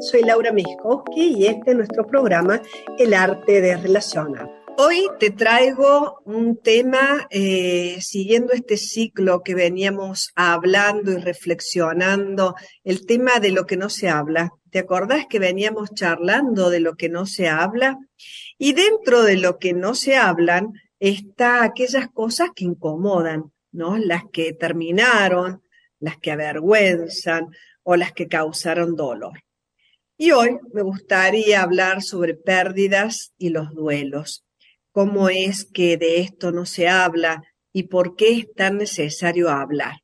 soy Laura Miskowski y este es nuestro programa El arte de relacionar. Hoy te traigo un tema eh, siguiendo este ciclo que veníamos hablando y reflexionando, el tema de lo que no se habla. ¿Te acordás que veníamos charlando de lo que no se habla? Y dentro de lo que no se hablan está aquellas cosas que incomodan, ¿no? Las que terminaron, las que avergüenzan o las que causaron dolor. Y hoy me gustaría hablar sobre pérdidas y los duelos. ¿Cómo es que de esto no se habla y por qué es tan necesario hablar?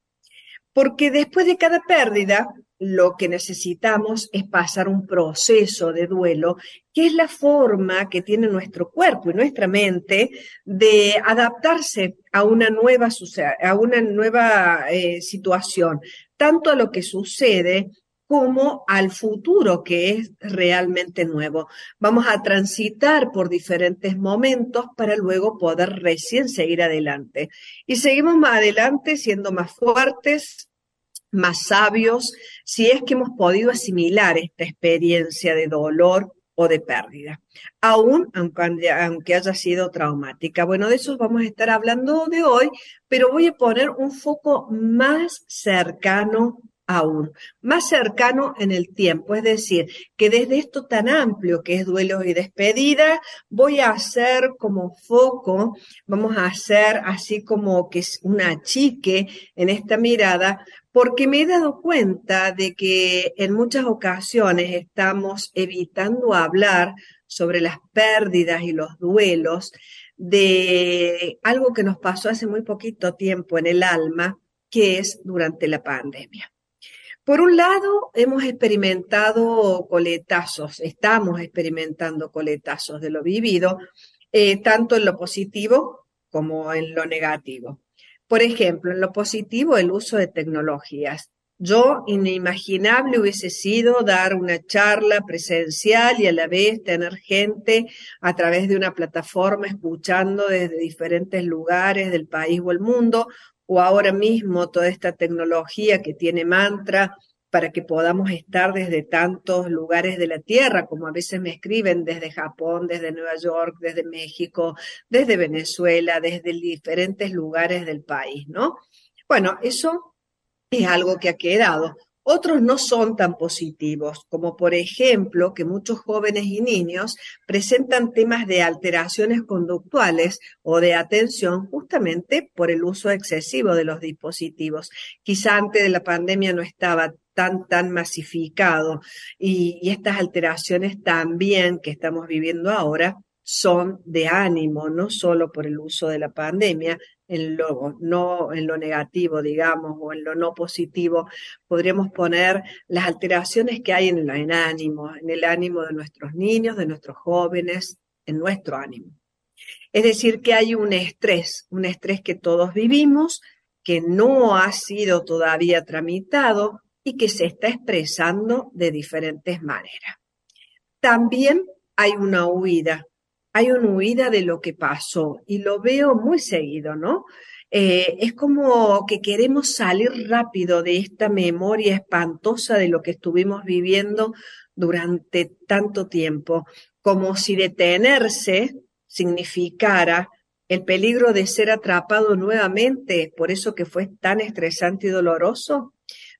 Porque después de cada pérdida, lo que necesitamos es pasar un proceso de duelo, que es la forma que tiene nuestro cuerpo y nuestra mente de adaptarse a una nueva, eh, situación, tanto a lo que sucede como al futuro que es realmente nuevo. Vamos a transitar por diferentes momentos para luego poder recién seguir adelante. Y seguimos más adelante siendo más fuertes, más sabios, si es que hemos podido asimilar esta experiencia de dolor o de pérdida, aún aunque, haya sido traumática. Bueno, de eso vamos a estar hablando de hoy, pero voy a poner un foco más cercano aún, más cercano en el tiempo. Es decir, que desde esto tan amplio que es duelo y despedida, voy a hacer como foco, vamos a hacer así como que es una chique en esta mirada, porque me he dado cuenta de que en muchas ocasiones estamos evitando hablar sobre las pérdidas y los duelos de algo que nos pasó hace muy poquito tiempo en el alma, que es durante la pandemia. Por un lado, hemos experimentado coletazos, estamos experimentando coletazos de lo vivido, eh, tanto en lo positivo como en lo negativo. Por ejemplo, en lo positivo, el uso de tecnologías. Yo, inimaginable hubiese sido dar una charla presencial y a la vez tener gente a través de una plataforma escuchando desde diferentes lugares del país o el mundo, o ahora mismo toda esta tecnología que tiene mantra para que podamos estar desde tantos lugares de la Tierra, como a veces me escriben desde Japón, desde Nueva York, desde México, desde Venezuela, desde diferentes lugares del país, ¿no? Bueno, eso es algo que ha quedado. Otros no son tan positivos, como por ejemplo que muchos jóvenes y niños presentan temas de alteraciones conductuales o de atención justamente por el uso excesivo de los dispositivos. Quizá antes de la pandemia no estaba tan, tan masificado y, estas alteraciones también que estamos viviendo ahora son de ánimo, no solo por el uso de la pandemia, en lo, no, en lo negativo, digamos, o en lo no positivo, podríamos poner las alteraciones que hay en el ánimo, en el ánimo de nuestros niños, de nuestros jóvenes, en nuestro ánimo. Es decir, que hay un estrés, un estrés que todos vivimos, que no ha sido todavía tramitado y que se está expresando de diferentes maneras. También hay una huida, hay una huida de lo que pasó y lo veo muy seguido, ¿no? Eh, es como que queremos salir rápido de esta memoria espantosa de lo que estuvimos viviendo durante tanto tiempo, como si detenerse significara el peligro de ser atrapado nuevamente, por eso que fue tan estresante y doloroso,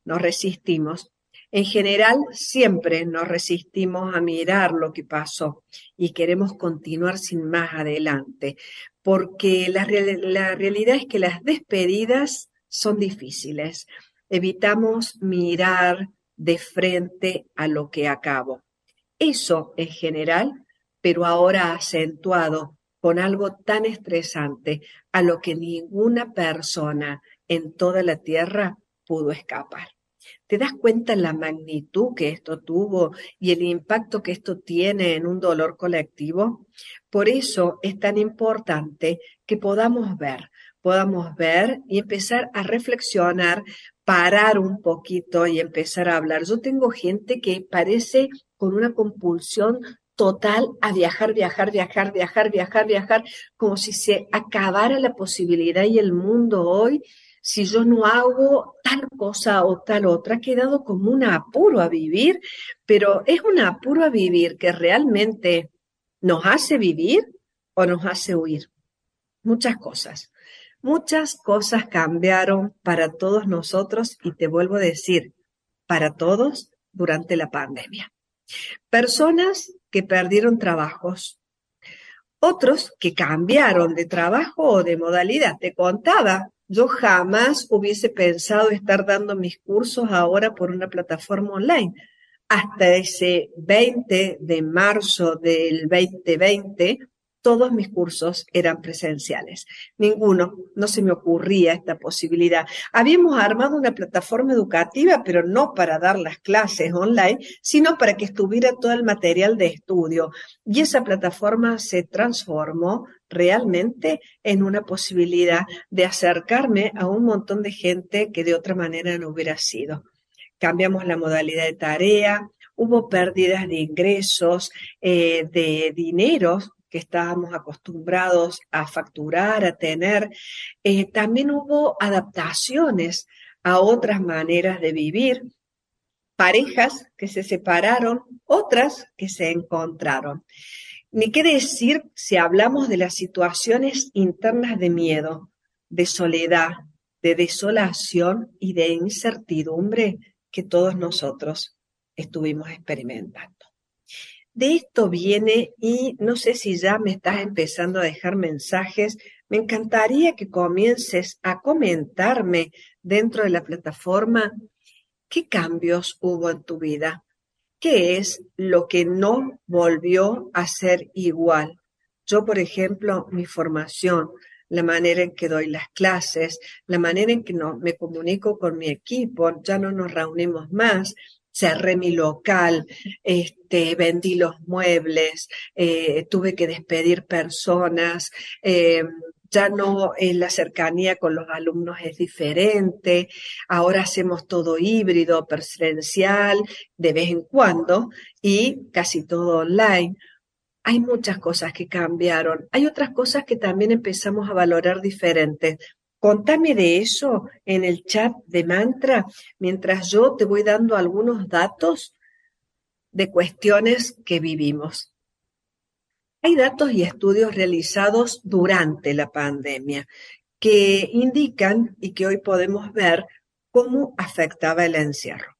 nos resistimos. En general, siempre nos resistimos a mirar lo que pasó y queremos continuar sin más adelante, porque la, realidad es que las despedidas son difíciles. Evitamos mirar de frente a lo que acabo. Eso en general, pero ahora acentuado con algo tan estresante a lo que ninguna persona en toda la tierra pudo escapar. ¿Te das cuenta la magnitud que esto tuvo y el impacto que esto tiene en un dolor colectivo? Por eso es tan importante que podamos ver, podamos ver y empezar a reflexionar, parar un poquito y empezar a hablar. Yo tengo gente que parece con una compulsión total a viajar, viajar, viajar, viajar, viajar, viajar, como si se acabara la posibilidad y el mundo hoy si yo no hago tal cosa o tal otra, ha quedado como un apuro a vivir, pero es un apuro a vivir que realmente nos hace vivir o nos hace huir. Muchas cosas. Muchas cosas cambiaron para todos nosotros y te vuelvo a decir, para todos durante la pandemia. Personas que perdieron trabajos, otros que cambiaron de trabajo o de modalidad. Te contaba yo jamás hubiese pensado estar dando mis cursos ahora por una plataforma online. Hasta ese 20 de marzo del 2020, todos mis cursos eran presenciales. Ninguno, no se me ocurría esta posibilidad. Habíamos armado una plataforma educativa, pero no para dar las clases online, sino para que estuviera todo el material de estudio. Y esa plataforma se transformó realmente en una posibilidad de acercarme a un montón de gente que de otra manera no hubiera sido. Cambiamos la modalidad de tarea, hubo pérdidas de ingresos, eh, de dinero que estábamos acostumbrados a facturar, a tener. Eh, también hubo adaptaciones a otras maneras de vivir, parejas que se separaron, otras que se encontraron. Ni qué decir si hablamos de las situaciones internas de miedo, de soledad, de desolación y de incertidumbre que todos nosotros estuvimos experimentando. De esto viene y no sé si ya me estás empezando a dejar mensajes. Me encantaría que comiences a comentarme dentro de la plataforma qué cambios hubo en tu vida, qué es lo que no volvió a ser igual. Yo, por ejemplo, mi formación, la manera en que doy las clases, la manera en que no, me comunico con mi equipo, ya no nos reunimos más, cerré mi local, este, vendí los muebles, eh, tuve que despedir personas, eh, ya no en la cercanía con los alumnos es diferente, ahora hacemos todo híbrido, presencial, de vez en cuando, y casi todo online. Hay muchas cosas que cambiaron. Hay otras cosas que también empezamos a valorar diferentes. Contame de eso en el chat de Mantra mientras yo te voy dando algunos datos de cuestiones que vivimos. Hay datos y estudios realizados durante la pandemia que indican y que hoy podemos ver cómo afectaba el encierro.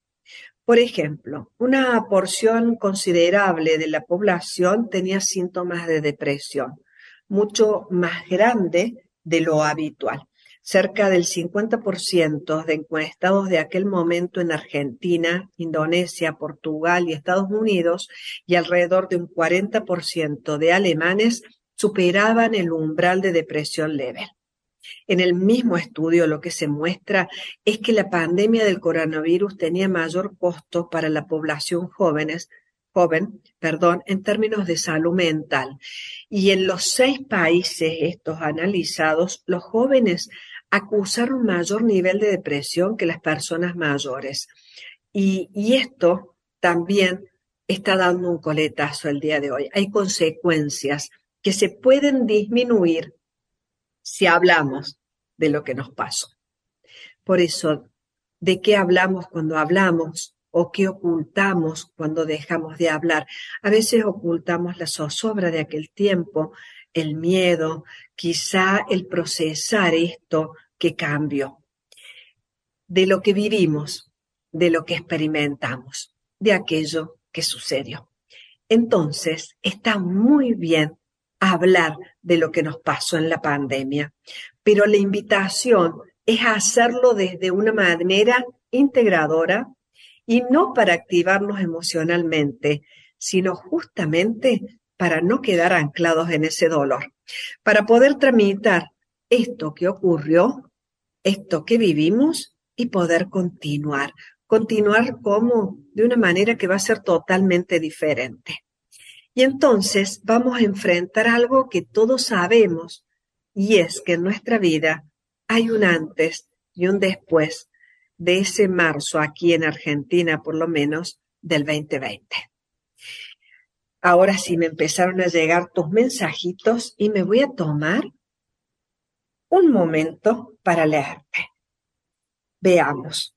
Por ejemplo, una porción considerable de la población tenía síntomas de depresión, mucho más grande de lo habitual cerca del 50% de encuestados de aquel momento en Argentina, Indonesia, Portugal y Estados Unidos y alrededor de un 40% de alemanes superaban el umbral de depresión leve. En el mismo estudio lo que se muestra es que la pandemia del coronavirus tenía mayor costo para la población jóvenes, joven, perdón, en términos de salud mental. Y en los seis países estos analizados, los jóvenes acusar un mayor nivel de depresión que las personas mayores. Y, y esto también está dando un coletazo el día de hoy. Hay consecuencias que se pueden disminuir si hablamos de lo que nos pasó. Por eso, ¿de qué hablamos cuando hablamos? ¿O qué ocultamos cuando dejamos de hablar? A veces ocultamos la zozobra de aquel tiempo, el miedo, quizá el procesar esto que cambió, de lo que vivimos, de lo que experimentamos, de aquello que sucedió. Entonces, está muy bien hablar de lo que nos pasó en la pandemia, pero la invitación es hacerlo desde una manera integradora y no para activarnos emocionalmente, sino justamente para no quedar anclados en ese dolor, para poder tramitar esto que ocurrió, esto que vivimos y poder continuar. Continuar como de una manera que va a ser totalmente diferente. Y entonces vamos a enfrentar algo que todos sabemos y es que en nuestra vida hay un antes y un después de ese marzo aquí en Argentina, por lo menos, del 2020. Ahora sí me empezaron a llegar tus mensajitos y me voy a tomar un momento para leerte. Veamos.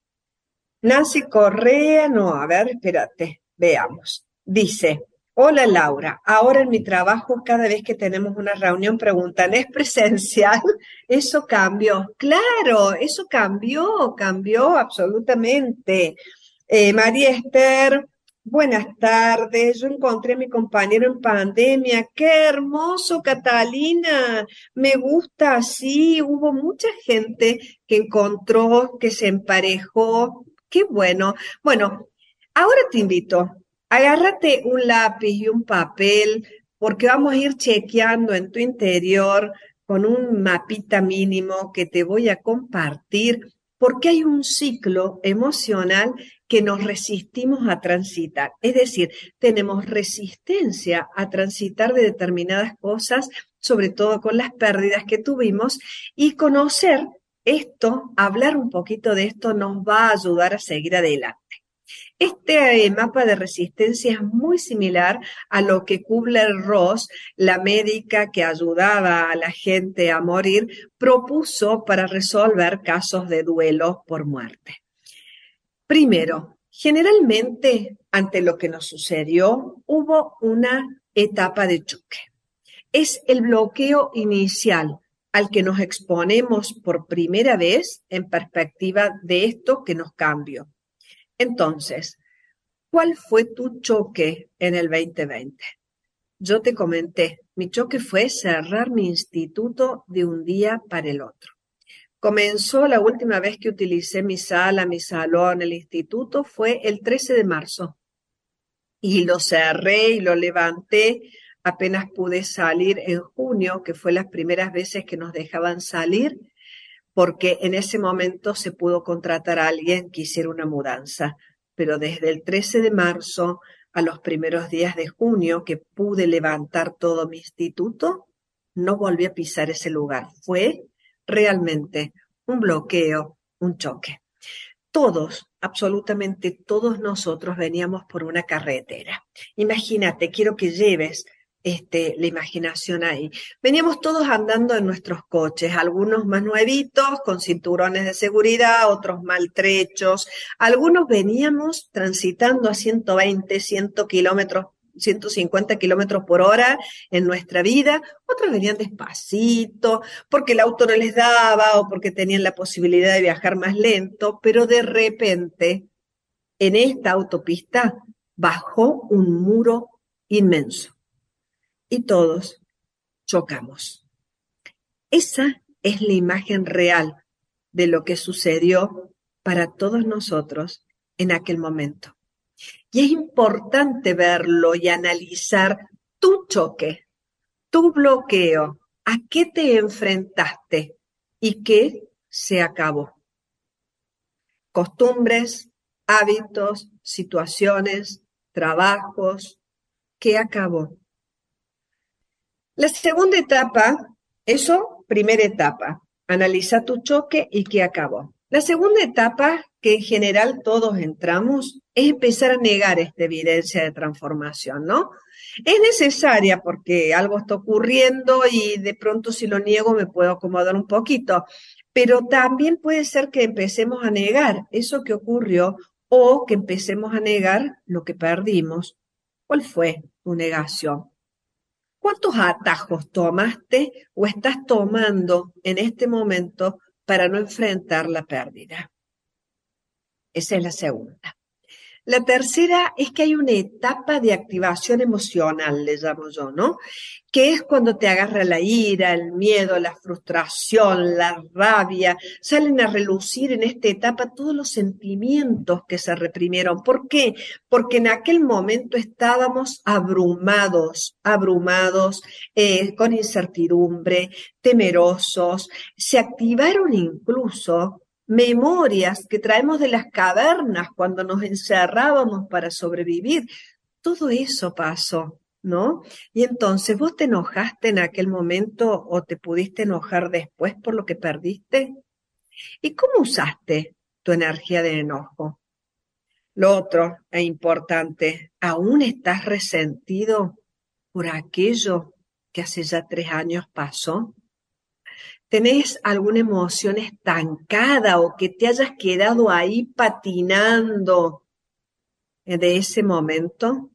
Nancy Correa, no, a ver, espérate, veamos. Dice, hola Laura, ahora en mi trabajo cada vez que tenemos una reunión preguntan, ¿es presencial? Eso cambió. Claro, eso cambió, cambió absolutamente. Eh, María Esther, buenas tardes. Yo encontré a mi compañero en pandemia. Qué hermoso, Catalina. Me gusta así. Hubo mucha gente que encontró, que se emparejó. Qué bueno. Bueno, ahora te invito. Agárrate un lápiz y un papel porque vamos a ir chequeando en tu interior con un mapita mínimo que te voy a compartir porque hay un ciclo emocional que nos resistimos a transitar. Es decir, tenemos resistencia a transitar de determinadas cosas, sobre todo con las pérdidas que tuvimos, y conocer esto, hablar un poquito de esto, nos va a ayudar a seguir adelante. Este eh, mapa de resistencia es muy similar a lo que Kubler-Ross, la médica que ayudaba a la gente a morir, propuso para resolver casos de duelo por muerte. Primero, generalmente ante lo que nos sucedió hubo una etapa de choque. Es el bloqueo inicial al que nos exponemos por primera vez en perspectiva de esto que nos cambió. Entonces, ¿cuál fue tu choque en el 2020? Yo te comenté, mi choque fue cerrar mi instituto de un día para el otro. Comenzó la última vez que utilicé mi sala, mi salón, el instituto, fue el 13 de marzo. Y lo cerré y lo levanté apenas pude salir en junio, que fue las primeras veces que nos dejaban salir porque en ese momento se pudo contratar a alguien que hiciera una mudanza. Pero desde el 13 de marzo a los primeros días de junio, que pude levantar todo mi instituto, no volví a pisar ese lugar. Fue realmente un bloqueo, un choque. Todos, absolutamente todos nosotros veníamos por una carretera. Imagínate, quiero que lleves este, la imaginación ahí. Veníamos todos andando en nuestros coches, algunos más nuevitos, con cinturones de seguridad, otros maltrechos. Algunos veníamos transitando a 120, 100 kilómetros 150 kilómetros por hora en nuestra vida, otros venían despacito, porque el auto no les daba o porque tenían la posibilidad de viajar más lento, pero de repente en esta autopista bajó un muro inmenso y todos chocamos. Esa es la imagen real de lo que sucedió para todos nosotros en aquel momento. Y es importante verlo y analizar tu choque, tu bloqueo, a qué te enfrentaste y qué se acabó. Costumbres, hábitos, situaciones, trabajos, ¿qué acabó? La segunda etapa, eso, primera etapa, analiza tu choque y qué acabó. La segunda etapa, que en general todos entramos, es empezar a negar esta evidencia de transformación, ¿no? Es necesaria porque algo está ocurriendo y de pronto si lo niego me puedo acomodar un poquito, pero también puede ser que empecemos a negar eso que ocurrió o que empecemos a negar lo que perdimos. ¿Cuál fue tu negación? ¿Cuántos atajos tomaste o estás tomando en este momento para no enfrentar la pérdida? Esa es la segunda. La tercera es que hay una etapa de activación emocional, le llamo yo, ¿no? Que es cuando te agarra la ira, el miedo, la frustración, la rabia, salen a relucir en esta etapa todos los sentimientos que se reprimieron. ¿Por qué? Porque en aquel momento estábamos abrumados, abrumados, eh, con incertidumbre, temerosos. Se activaron incluso memorias que traemos de las cavernas cuando nos encerrábamos para sobrevivir. Todo eso pasó, ¿no? Y entonces vos te enojaste en aquel momento o te pudiste enojar después por lo que perdiste. ¿Y cómo usaste tu energía de enojo? Lo otro e importante, ¿aún estás resentido por aquello que hace ya tres años pasó? ¿Tenés alguna emoción estancada o que te hayas quedado ahí patinando de ese momento?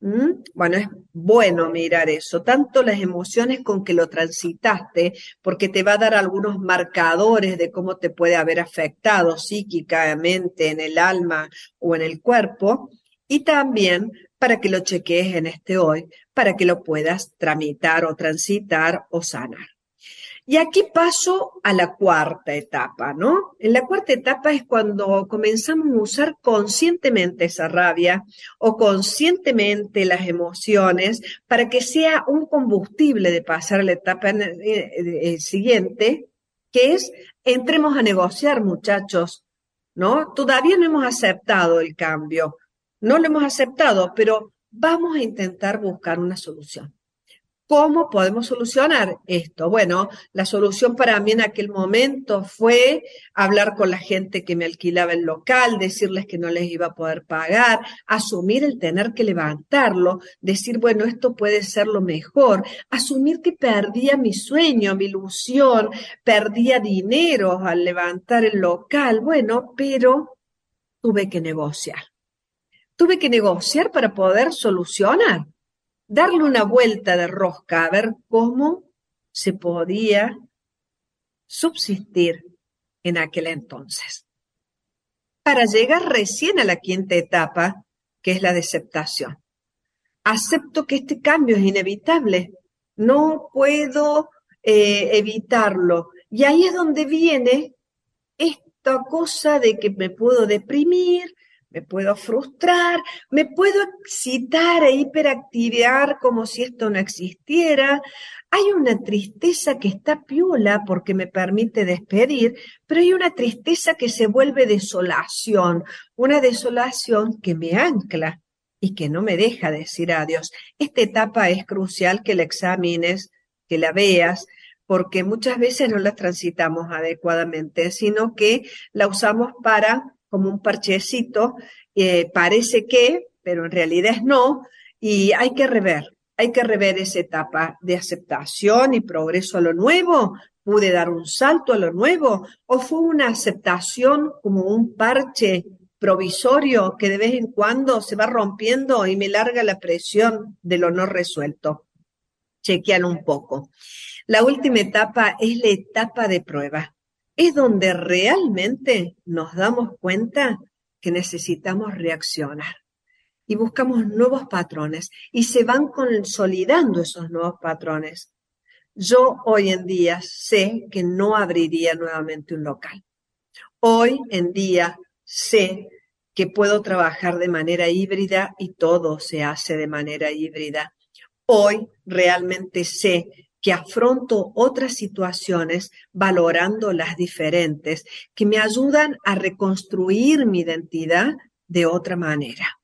¿Mm? Bueno, es bueno mirar eso, tanto las emociones con que lo transitaste, porque te va a dar algunos marcadores de cómo te puede haber afectado psíquicamente en el alma o en el cuerpo, y también para que lo chequees en este hoy, para que lo puedas tramitar o transitar o sanar. Y aquí paso a la cuarta etapa, ¿no? En la cuarta etapa es cuando comenzamos a usar conscientemente esa rabia o conscientemente las emociones para que sea un combustible de pasar a la etapa siguiente, que es entremos a negociar, muchachos, ¿no? Todavía no hemos aceptado el cambio, no lo hemos aceptado, pero vamos a intentar buscar una solución. ¿Cómo podemos solucionar esto? Bueno, la solución para mí en aquel momento fue hablar con la gente que me alquilaba el local, decirles que no les iba a poder pagar, asumir el tener que levantarlo, decir, bueno, esto puede ser lo mejor, asumir que perdía mi sueño, mi ilusión, perdía dinero al levantar el local, bueno, pero tuve que negociar. Tuve que negociar para poder solucionar darle una vuelta de rosca a ver cómo se podía subsistir en aquel entonces. Para llegar recién a la quinta etapa, que es la de aceptación. Acepto que este cambio es inevitable, no puedo eh, evitarlo. Y ahí es donde viene esta cosa de que me puedo deprimir, me puedo frustrar, me puedo excitar e hiperactivar como si esto no existiera. Hay una tristeza que está piola porque me permite despedir, pero hay una tristeza que se vuelve desolación, una desolación que me ancla y que no me deja decir adiós. Esta etapa es crucial que la examines, que la veas, porque muchas veces no la transitamos adecuadamente, sino que la usamos para como un parchecito, eh, parece que, pero en realidad es no, y hay que rever, hay que rever esa etapa de aceptación y progreso a lo nuevo. ¿Pude dar un salto a lo nuevo? ¿O fue una aceptación como un parche provisorio que de vez en cuando se va rompiendo y me larga la presión de lo no resuelto? Chequean un poco. La última etapa es la etapa de prueba es donde realmente nos damos cuenta que necesitamos reaccionar y buscamos nuevos patrones y se van consolidando esos nuevos patrones. Yo hoy en día sé que no abriría nuevamente un local. Hoy en día sé que puedo trabajar de manera híbrida y todo se hace de manera híbrida. Hoy realmente sé que afronto otras situaciones valorando las diferentes, que me ayudan a reconstruir mi identidad de otra manera.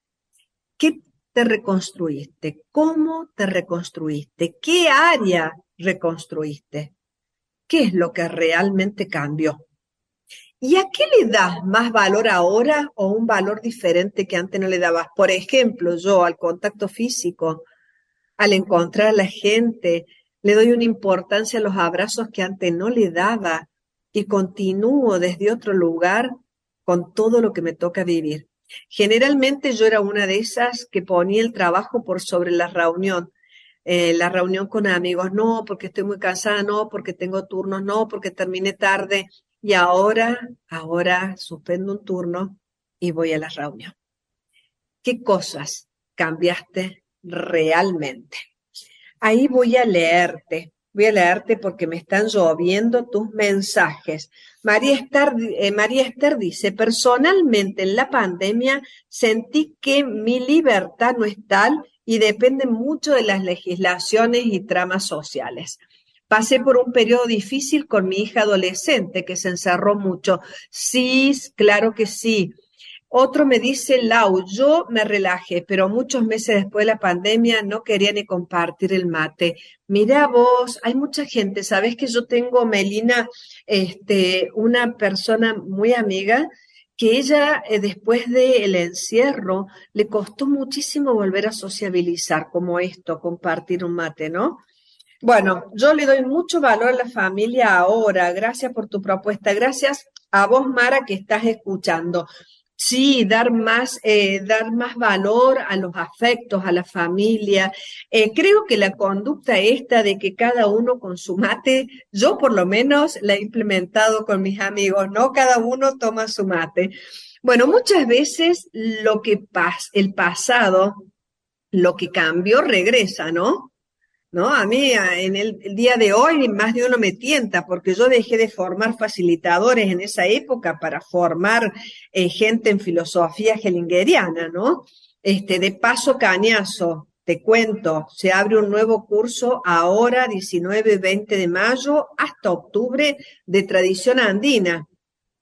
¿Qué te reconstruiste? ¿Cómo te reconstruiste? ¿Qué área reconstruiste? ¿Qué es lo que realmente cambió? ¿Y a qué le das más valor ahora o un valor diferente que antes no le dabas? Por ejemplo, yo al contacto físico, al encontrar a la gente, le doy una importancia a los abrazos que antes no le daba y continúo desde otro lugar con todo lo que me toca vivir. Generalmente yo era una de esas que ponía el trabajo por sobre la reunión. Eh, la reunión con amigos, no, porque estoy muy cansada, no, porque tengo turnos, no, porque terminé tarde. Y ahora, ahora suspendo un turno y voy a la reunión. ¿Qué cosas cambiaste realmente? Ahí voy a leerte, voy a leerte porque me están lloviendo tus mensajes. María Esther, eh, María Esther dice, personalmente en la pandemia sentí que mi libertad no es tal y depende mucho de las legislaciones y tramas sociales. Pasé por un periodo difícil con mi hija adolescente que se encerró mucho. Sí, claro que sí. Otro me dice, Lau, yo me relajé, pero muchos meses después de la pandemia no quería ni compartir el mate. Mira vos, hay mucha gente, sabes que yo tengo, Melina, este, una persona muy amiga que ella eh, después del encierro le costó muchísimo volver a sociabilizar como esto, compartir un mate, ¿no? Bueno, yo le doy mucho valor a la familia ahora. Gracias por tu propuesta. Gracias a vos, Mara, que estás escuchando. Sí, dar más, eh, dar más valor a los afectos, a la familia. Eh, creo que la conducta esta de que cada uno con su mate, yo por lo menos la he implementado con mis amigos, ¿no? Cada uno toma su mate. Bueno, muchas veces lo que pasa, el pasado, lo que cambió regresa, ¿no? ¿No? A mí en el, día de hoy más de uno me tienta porque yo dejé de formar facilitadores en esa época para formar eh, gente en filosofía hellingeriana, ¿no? Este, de paso cañazo, te cuento, se abre un nuevo curso ahora, 19 20 de mayo, hasta octubre, de tradición andina.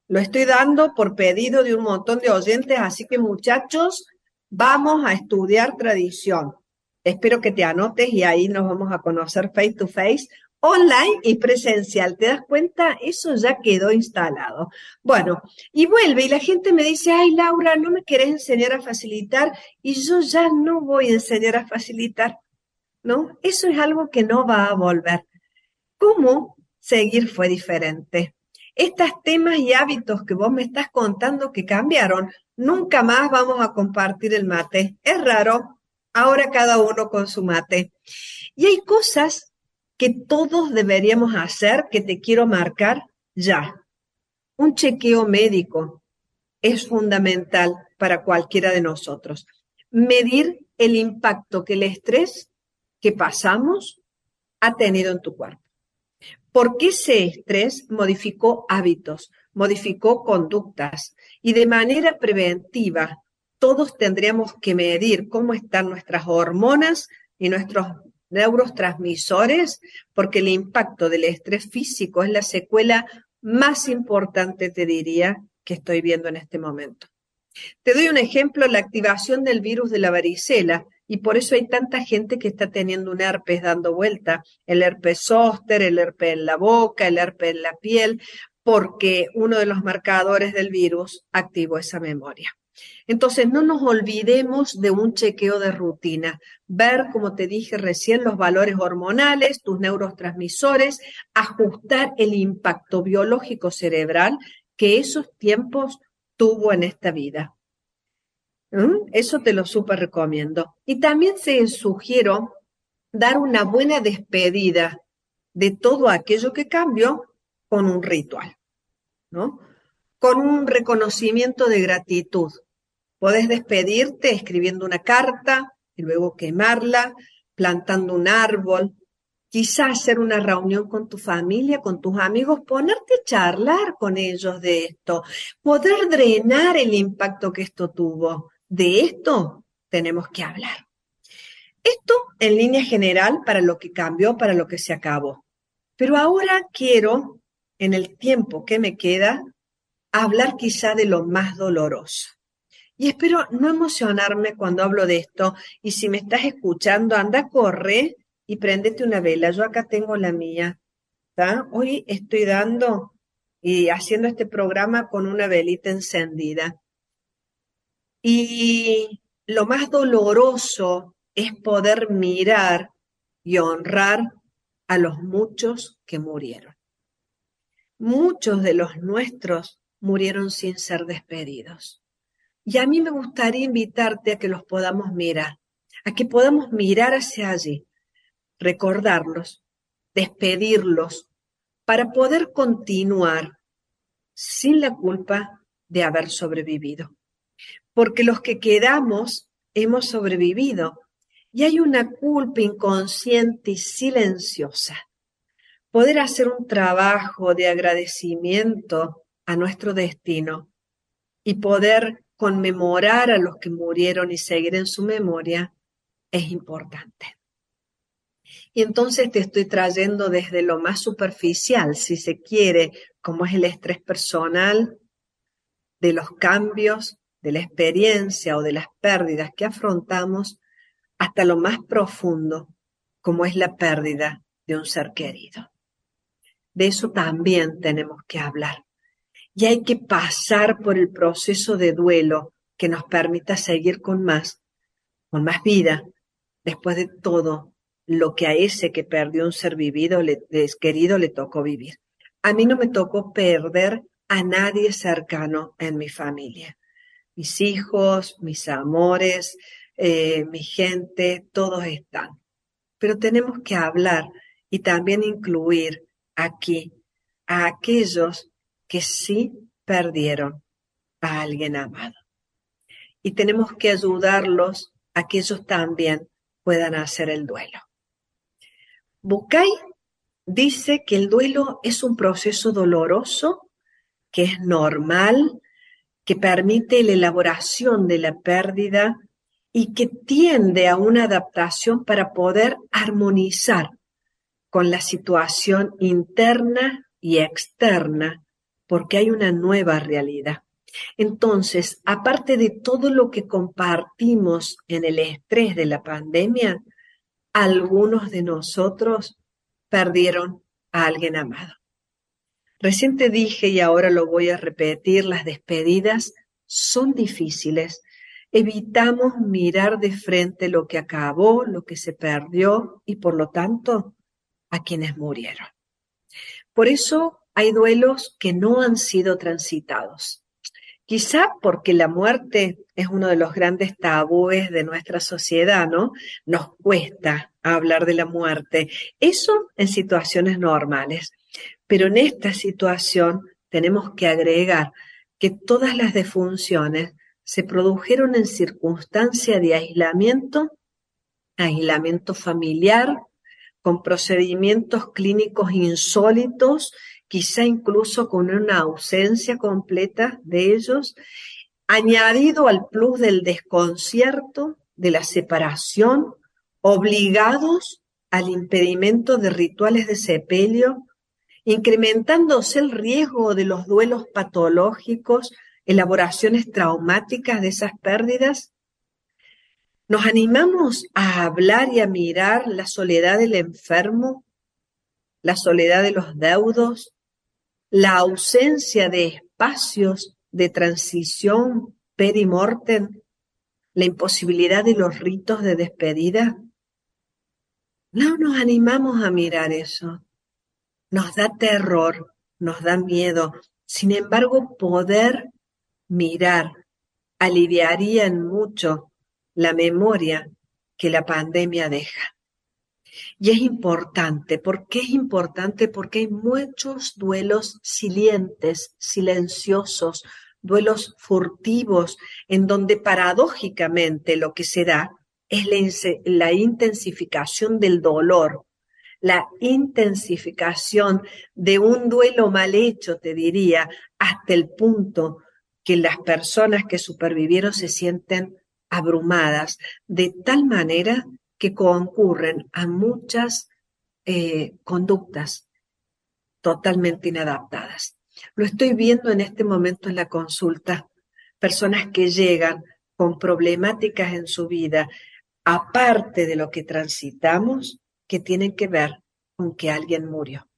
Lo estoy dando por pedido de un montón de oyentes, así que muchachos, vamos a estudiar tradición. Espero que te anotes y ahí nos vamos a conocer face to face, online y presencial. ¿Te das cuenta? Eso ya quedó instalado. Bueno, y vuelve y la gente me dice, ay Laura, no me querés enseñar a facilitar y yo ya no voy a enseñar a facilitar. ¿No? Eso es algo que no va a volver. ¿Cómo seguir fue diferente? Estos temas y hábitos que vos me estás contando que cambiaron, nunca más vamos a compartir el mate. Es raro, ahora cada uno con su mate. Y hay cosas que todos deberíamos hacer que te quiero marcar ya. Un chequeo médico es fundamental para cualquiera de nosotros. Medir el impacto que el estrés que pasamos ha tenido en tu cuerpo. Porque ese estrés modificó hábitos, modificó conductas y de manera preventiva todos tendríamos que medir cómo están nuestras hormonas y nuestros neurotransmisores, porque el impacto del estrés físico es la secuela más importante, te diría, que estoy viendo en este momento. Te doy un ejemplo, la activación del virus de la varicela, y por eso hay tanta gente que está teniendo un herpes dando vuelta, el herpes zóster, el herpes en la boca, el herpes en la piel, porque uno de los marcadores del virus activó esa memoria. Entonces, no nos olvidemos de un chequeo de rutina, ver, como te dije recién, los valores hormonales, tus neurotransmisores, ajustar el impacto biológico cerebral que esos tiempos tuvo en esta vida. ¿Mm? Eso te lo súper recomiendo. Y también se sugiero dar una buena despedida de todo aquello que cambió con un ritual, ¿no? Con un reconocimiento de gratitud, Podés despedirte escribiendo una carta y luego quemarla, plantando un árbol, quizás hacer una reunión con tu familia, con tus amigos, ponerte a charlar con ellos de esto, poder drenar el impacto que esto tuvo. De esto tenemos que hablar. Esto en línea general para lo que cambió, para lo que se acabó. Pero ahora quiero, en el tiempo que me queda, hablar quizá de lo más doloroso. Y espero no emocionarme cuando hablo de esto. Y si me estás escuchando, anda, corre y préndete una vela. Yo acá tengo la mía. ¿está? Hoy estoy dando y haciendo este programa con una velita encendida. Y lo más doloroso es poder mirar y honrar a los muchos que murieron. Muchos de los nuestros murieron sin ser despedidos. Y a mí me gustaría invitarte a que los podamos mirar, a que podamos mirar hacia allí, recordarlos, despedirlos, para poder continuar sin la culpa de haber sobrevivido. Porque los que quedamos hemos sobrevivido y hay una culpa inconsciente y silenciosa. Poder hacer un trabajo de agradecimiento a nuestro destino y poder conmemorar a los que murieron y seguir en su memoria es importante. Y entonces te estoy trayendo desde lo más superficial, si se quiere, como es el estrés personal, de los cambios, de la experiencia o de las pérdidas que afrontamos, hasta lo más profundo, como es la pérdida de un ser querido. De eso también tenemos que hablar y hay que pasar por el proceso de duelo que nos permita seguir con más, con más vida, después de todo lo que a ese que perdió un ser vivido, le, querido, le tocó vivir. A mí no me tocó perder a nadie cercano en mi familia. Mis hijos, mis amores, eh, mi gente, todos están. Pero tenemos que hablar y también incluir aquí a aquellos que sí perdieron a alguien amado. Y tenemos que ayudarlos a que ellos también puedan hacer el duelo. Bucay dice que el duelo es un proceso doloroso, que es normal, que permite la elaboración de la pérdida y que tiende a una adaptación para poder armonizar con la situación interna y externa, porque hay una nueva realidad. Entonces, aparte de todo lo que compartimos en el estrés de la pandemia, algunos de nosotros perdieron a alguien amado. Recién te dije y ahora lo voy a repetir, las despedidas son difíciles. Evitamos mirar de frente lo que acabó, lo que se perdió y por lo tanto a quienes murieron. Por eso hay duelos que no han sido transitados. Quizá porque la muerte es uno de los grandes tabúes de nuestra sociedad, ¿no? Nos cuesta hablar de la muerte. Eso en situaciones normales. Pero en esta situación tenemos que agregar que todas las defunciones se produjeron en circunstancia de aislamiento, aislamiento familiar, con procedimientos clínicos insólitos, quizá incluso con una ausencia completa de ellos, añadido al plus del desconcierto, de la separación, obligados al impedimento de rituales de sepelio, incrementándose el riesgo de los duelos patológicos, elaboraciones traumáticas de esas pérdidas, ¿Nos animamos a hablar y a mirar la soledad del enfermo, la soledad de los deudos, la ausencia de espacios de transición perimortem, la imposibilidad de los ritos de despedida? No nos animamos a mirar eso. Nos da terror, nos da miedo. Sin embargo, poder mirar aliviaría en mucho la memoria que la pandemia deja. Y es importante. ¿Por qué es importante? Porque hay muchos duelos silientes, silenciosos, duelos furtivos, en donde paradójicamente lo que se da es la, la intensificación del dolor, la intensificación de un duelo mal hecho, te diría, hasta el punto que las personas que supervivieron se sienten abrumadas de tal manera que concurren a muchas eh, conductas totalmente inadaptadas. Lo estoy viendo en este momento en la consulta. Personas que llegan con problemáticas en su vida, aparte de lo que transitamos, que tienen que ver con que alguien murió.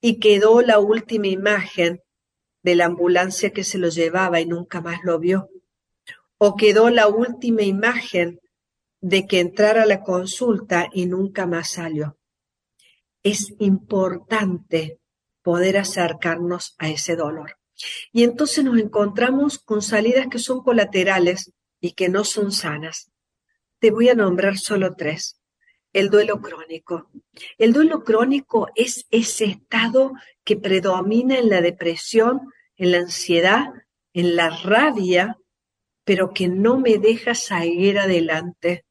Y quedó la última imagen de la ambulancia que se lo llevaba y nunca más lo vio o quedó la última imagen de que entrara a la consulta y nunca más salió. Es importante poder acercarnos a ese dolor. Y entonces nos encontramos con salidas que son colaterales y que no son sanas. Te voy a nombrar solo tres. El duelo crónico. El duelo crónico es ese estado que predomina en la depresión, en la ansiedad, en la rabia pero que no me deja seguir adelante.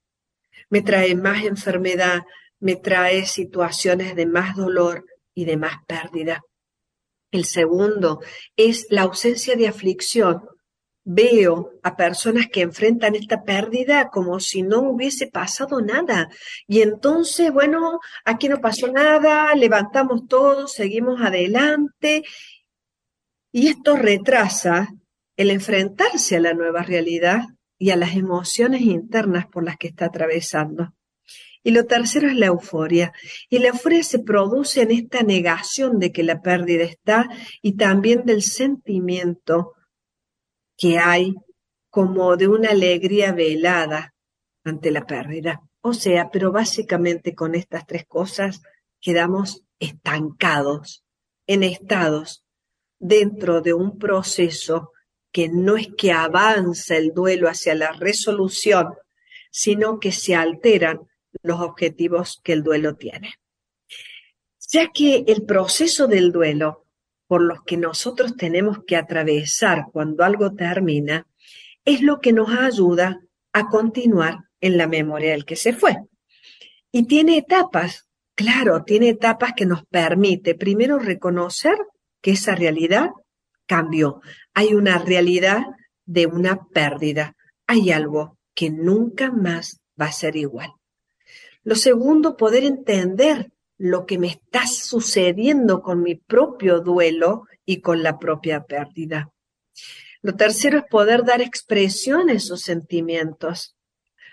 Me trae más enfermedad, me trae situaciones de más dolor y de más pérdida. El segundo es la ausencia de aflicción. Veo a personas que enfrentan esta pérdida como si no hubiese pasado nada. Y entonces, bueno, aquí no pasó nada, levantamos todo, seguimos adelante. Y esto retrasa el enfrentarse a la nueva realidad y a las emociones internas por las que está atravesando. Y lo tercero es la euforia. Y la euforia se produce en esta negación de que la pérdida está y también del sentimiento que hay como de una alegría velada ante la pérdida. O sea, pero básicamente con estas tres cosas quedamos estancados, en estados, dentro de un proceso que no es que avanza el duelo hacia la resolución, sino que se alteran los objetivos que el duelo tiene. Ya que el proceso del duelo por los que nosotros tenemos que atravesar cuando algo termina, es lo que nos ayuda a continuar en la memoria del que se fue. Y tiene etapas, claro, tiene etapas que nos permite primero reconocer que esa realidad cambió. Hay una realidad de una pérdida. Hay algo que nunca más va a ser igual. Lo segundo, poder entender lo que me está sucediendo con mi propio duelo y con la propia pérdida. Lo tercero es poder dar expresión a esos sentimientos.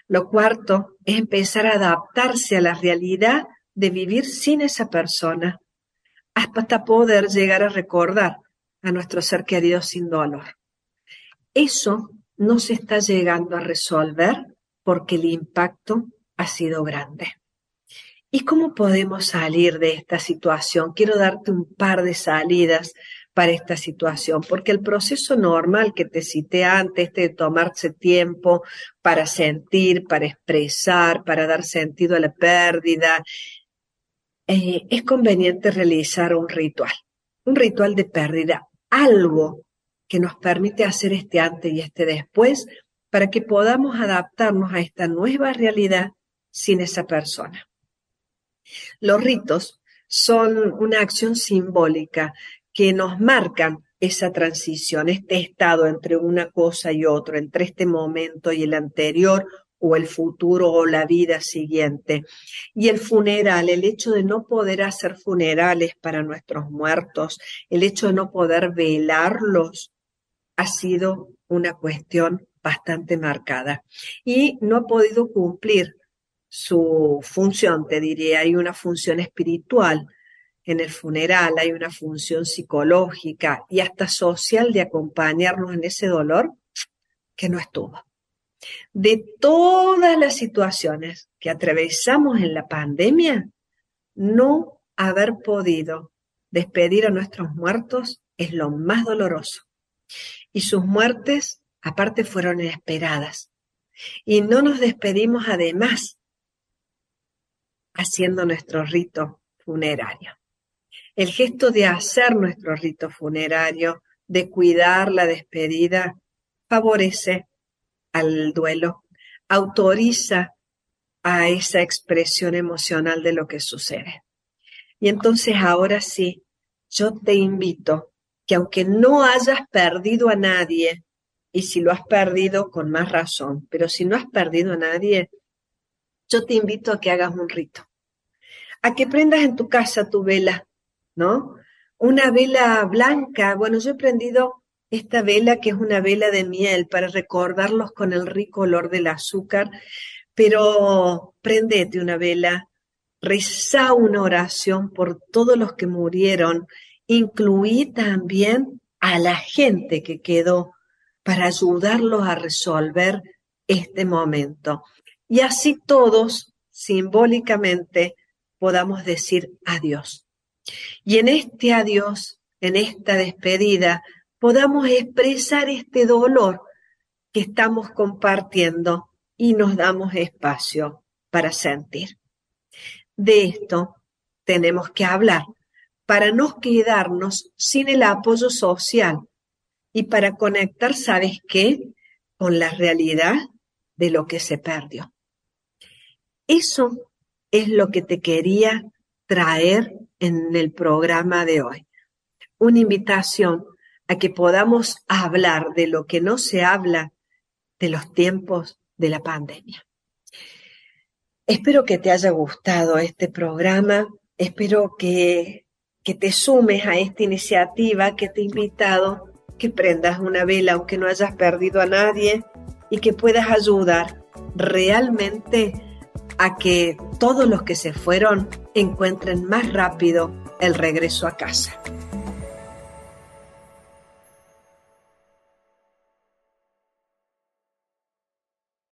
Lo cuarto es empezar a adaptarse a la realidad de vivir sin esa persona, hasta poder llegar a recordar a nuestro ser querido sin dolor. Eso no se está llegando a resolver porque el impacto ha sido grande. ¿Y cómo podemos salir de esta situación? Quiero darte un par de salidas para esta situación, porque el proceso normal que te cité antes, de tomarse tiempo para sentir, para expresar, para dar sentido a la pérdida, eh, es conveniente realizar un ritual, un ritual de pérdida, algo que nos permite hacer este antes y este después para que podamos adaptarnos a esta nueva realidad sin esa persona. Los ritos son una acción simbólica que nos marcan esa transición, este estado entre una cosa y otra, entre este momento y el anterior o el futuro o la vida siguiente. Y el funeral, el hecho de no poder hacer funerales para nuestros muertos, el hecho de no poder velarlos, ha sido una cuestión bastante marcada. Y no ha podido cumplir su función, te diría, hay una función espiritual en el funeral, hay una función psicológica y hasta social de acompañarnos en ese dolor que no estuvo. De todas las situaciones que atravesamos en la pandemia, no haber podido despedir a nuestros muertos es lo más doloroso. Y sus muertes, aparte, fueron inesperadas. Y no nos despedimos además haciendo nuestro rito funerario. El gesto de hacer nuestro rito funerario, de cuidar la despedida, favorece al duelo, autoriza a esa expresión emocional de lo que sucede. Y entonces ahora sí, yo te invito que aunque no hayas perdido a nadie, y si lo has perdido con más razón, pero si no has perdido a nadie, yo te invito a que hagas un rito, a que prendas en tu casa tu vela, ¿no? Una vela blanca. Bueno, yo he prendido esta vela que es una vela de miel para recordarlos con el rico olor del azúcar, pero prendete una vela, reza una oración por todos los que murieron, incluí también a la gente que quedó para ayudarlos a resolver este momento y así todos simbólicamente podamos decir adiós. Y en este adiós, en esta despedida, podamos expresar este dolor que estamos compartiendo y nos damos espacio para sentir. De esto tenemos que hablar para no quedarnos sin el apoyo social y para conectar, ¿sabes qué? Con la realidad de lo que se perdió. Eso es lo que te quería traer en el programa de hoy. Una invitación a que podamos hablar de lo que no se habla de los tiempos de la pandemia. Espero que te haya gustado este programa, espero que, que te sumes a esta iniciativa que te he invitado, que prendas una vela aunque no hayas perdido a nadie y que puedas ayudar realmente a que todos los que se fueron encuentren más rápido el regreso a casa.